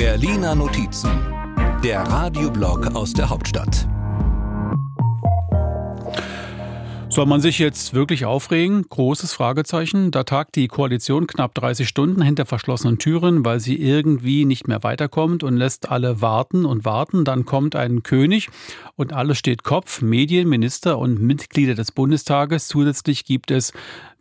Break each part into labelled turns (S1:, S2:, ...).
S1: Berliner Notizen, der Radioblog aus der Hauptstadt.
S2: Soll man sich jetzt wirklich aufregen? Großes Fragezeichen. Da tagt die Koalition knapp 30 Stunden hinter verschlossenen Türen, weil sie irgendwie nicht mehr weiterkommt und lässt alle warten und warten. Dann kommt ein König und alles steht Kopf. Medien, Minister und Mitglieder des Bundestages. Zusätzlich gibt es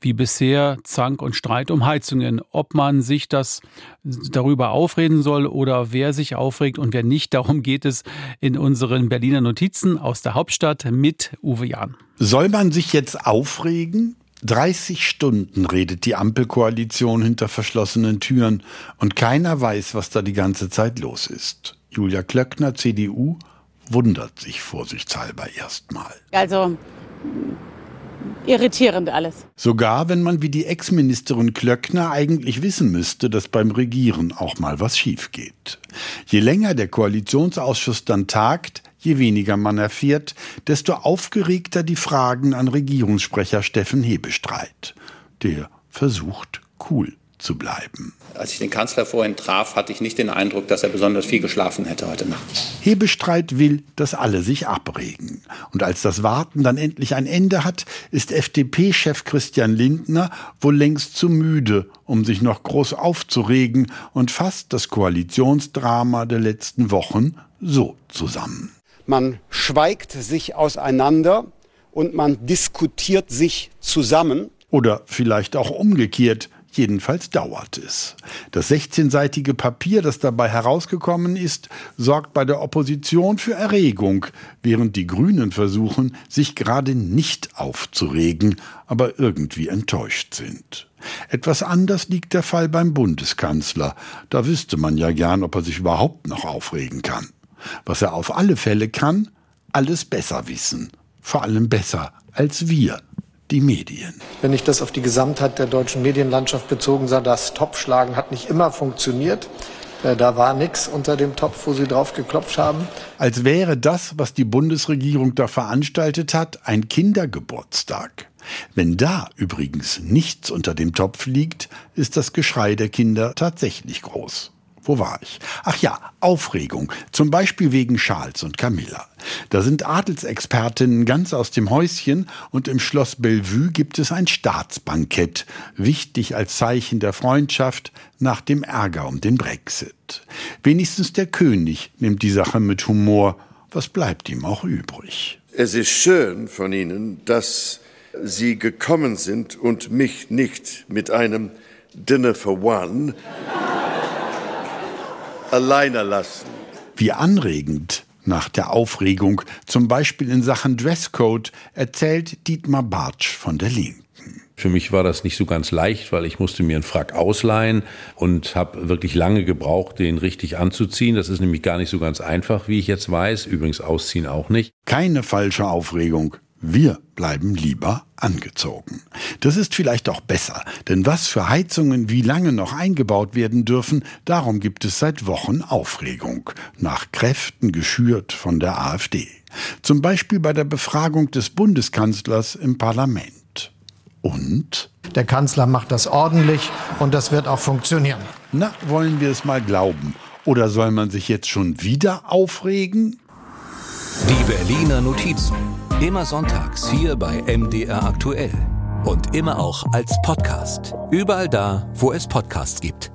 S2: wie bisher Zank und Streit um Heizungen. Ob man sich das darüber aufreden soll oder wer sich aufregt und wer nicht, darum geht es in unseren Berliner Notizen aus der Hauptstadt mit Uwe Jahn.
S3: Soll man sich jetzt aufregen? 30 Stunden redet die Ampelkoalition hinter verschlossenen Türen und keiner weiß, was da die ganze Zeit los ist. Julia Klöckner, CDU, wundert sich vorsichtshalber erstmal.
S4: Also irritierend alles.
S3: Sogar wenn man wie die Ex-Ministerin Klöckner eigentlich wissen müsste, dass beim Regieren auch mal was schief geht. Je länger der Koalitionsausschuss dann tagt, je weniger man erfährt, desto aufgeregter die Fragen an Regierungssprecher Steffen Hebestreit. Der versucht cool zu bleiben.
S5: Als ich den Kanzler vorhin traf, hatte ich nicht den Eindruck, dass er besonders viel geschlafen hätte heute Nacht.
S3: Hebestreit will, dass alle sich abregen. Und als das Warten dann endlich ein Ende hat, ist FDP-Chef Christian Lindner wohl längst zu müde, um sich noch groß aufzuregen und fasst das Koalitionsdrama der letzten Wochen so zusammen.
S6: Man schweigt sich auseinander und man diskutiert sich zusammen.
S3: Oder vielleicht auch umgekehrt. Jedenfalls dauert es. Das 16-seitige Papier, das dabei herausgekommen ist, sorgt bei der Opposition für Erregung, während die Grünen versuchen, sich gerade nicht aufzuregen, aber irgendwie enttäuscht sind. Etwas anders liegt der Fall beim Bundeskanzler. Da wüsste man ja gern, ob er sich überhaupt noch aufregen kann. Was er auf alle Fälle kann, alles besser wissen. Vor allem besser als wir die Medien.
S7: Wenn ich das auf die Gesamtheit der deutschen Medienlandschaft bezogen sah, das Topfschlagen hat nicht immer funktioniert. Äh, da war nichts unter dem Topf, wo sie drauf geklopft haben.
S3: Als wäre das, was die Bundesregierung da veranstaltet hat, ein Kindergeburtstag. Wenn da übrigens nichts unter dem Topf liegt, ist das Geschrei der Kinder tatsächlich groß. Wo war ich? Ach ja, Aufregung. Zum Beispiel wegen Charles und Camilla. Da sind Adelsexpertinnen ganz aus dem Häuschen und im Schloss Bellevue gibt es ein Staatsbankett. Wichtig als Zeichen der Freundschaft nach dem Ärger um den Brexit. Wenigstens der König nimmt die Sache mit Humor. Was bleibt ihm auch übrig?
S8: Es ist schön von Ihnen, dass Sie gekommen sind und mich nicht mit einem Dinner for One alleine lassen.
S3: Wie anregend nach der Aufregung, zum Beispiel in Sachen Dresscode, erzählt Dietmar Bartsch von der Linken.
S9: Für mich war das nicht so ganz leicht, weil ich musste mir einen Frack ausleihen und habe wirklich lange gebraucht, den richtig anzuziehen. Das ist nämlich gar nicht so ganz einfach, wie ich jetzt weiß. Übrigens ausziehen auch nicht.
S3: Keine falsche Aufregung. Wir bleiben lieber angezogen. Das ist vielleicht auch besser, denn was für Heizungen wie lange noch eingebaut werden dürfen, darum gibt es seit Wochen Aufregung, nach Kräften geschürt von der AfD. Zum Beispiel bei der Befragung des Bundeskanzlers im Parlament. Und?
S7: Der Kanzler macht das ordentlich und das wird auch funktionieren.
S3: Na, wollen wir es mal glauben. Oder soll man sich jetzt schon wieder aufregen?
S1: Die Berliner Notizen. Immer sonntags hier bei MDR aktuell. Und immer auch als Podcast. Überall da, wo es Podcasts gibt.